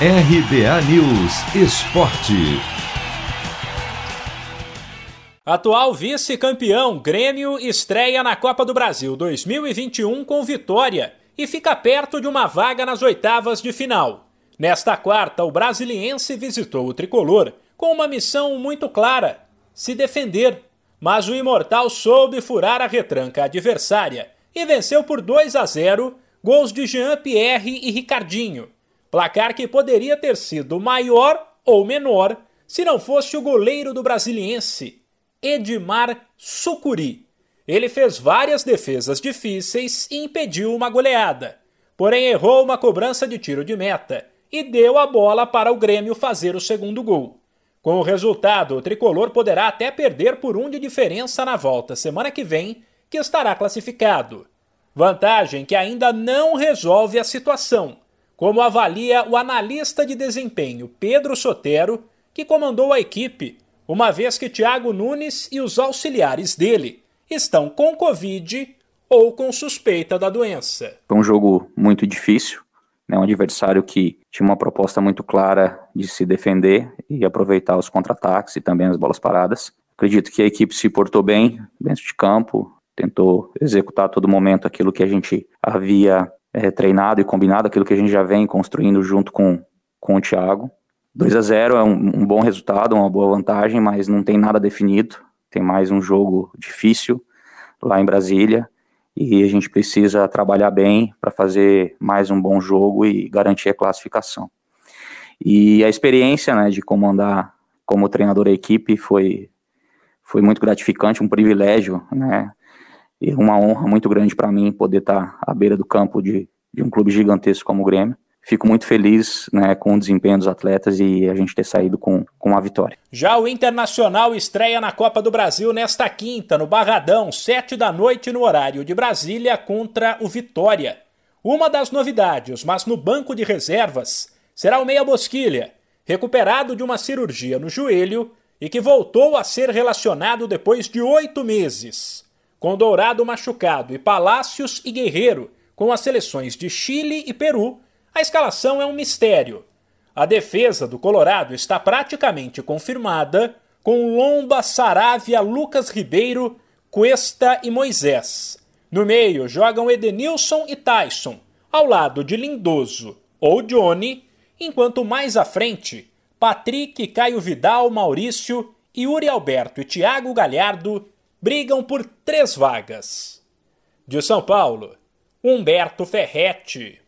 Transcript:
RBA News Esporte. Atual vice-campeão Grêmio estreia na Copa do Brasil 2021 com vitória e fica perto de uma vaga nas oitavas de final. Nesta quarta, o brasiliense visitou o tricolor com uma missão muito clara: se defender. Mas o imortal soube furar a retranca adversária e venceu por 2 a 0, gols de Jean-Pierre e Ricardinho placar que poderia ter sido maior ou menor se não fosse o goleiro do Brasiliense, Edmar Sucuri. Ele fez várias defesas difíceis e impediu uma goleada, porém errou uma cobrança de tiro de meta e deu a bola para o Grêmio fazer o segundo gol. Com o resultado, o tricolor poderá até perder por um de diferença na volta semana que vem, que estará classificado. Vantagem que ainda não resolve a situação, como avalia o analista de desempenho Pedro Sotero, que comandou a equipe, uma vez que Thiago Nunes e os auxiliares dele estão com Covid ou com suspeita da doença. Foi um jogo muito difícil, né? um adversário que tinha uma proposta muito clara de se defender e aproveitar os contra-ataques e também as bolas paradas. Acredito que a equipe se portou bem dentro de campo, tentou executar a todo momento aquilo que a gente havia é, treinado e combinado, aquilo que a gente já vem construindo junto com, com o Thiago. 2 a 0 é um, um bom resultado, uma boa vantagem, mas não tem nada definido. Tem mais um jogo difícil lá em Brasília e a gente precisa trabalhar bem para fazer mais um bom jogo e garantir a classificação. E a experiência né, de comandar como treinador a equipe foi, foi muito gratificante, um privilégio, né? E uma honra muito grande para mim poder estar tá à beira do campo de, de um clube gigantesco como o Grêmio. Fico muito feliz né, com o desempenho dos atletas e a gente ter saído com, com uma vitória. Já o Internacional estreia na Copa do Brasil nesta quinta, no Barradão, sete da noite no horário de Brasília, contra o Vitória. Uma das novidades, mas no banco de reservas, será o Meia Bosquilha, recuperado de uma cirurgia no joelho e que voltou a ser relacionado depois de oito meses com Dourado machucado e Palácios e Guerreiro com as seleções de Chile e Peru, a escalação é um mistério. A defesa do Colorado está praticamente confirmada com Lomba, Saravia, Lucas Ribeiro, Cuesta e Moisés. No meio jogam Edenilson e Tyson, ao lado de Lindoso ou Johnny, enquanto mais à frente, Patrick, Caio Vidal, Maurício, Yuri Alberto e Thiago Galhardo brigam por três vagas. De São Paulo, Humberto Ferretti.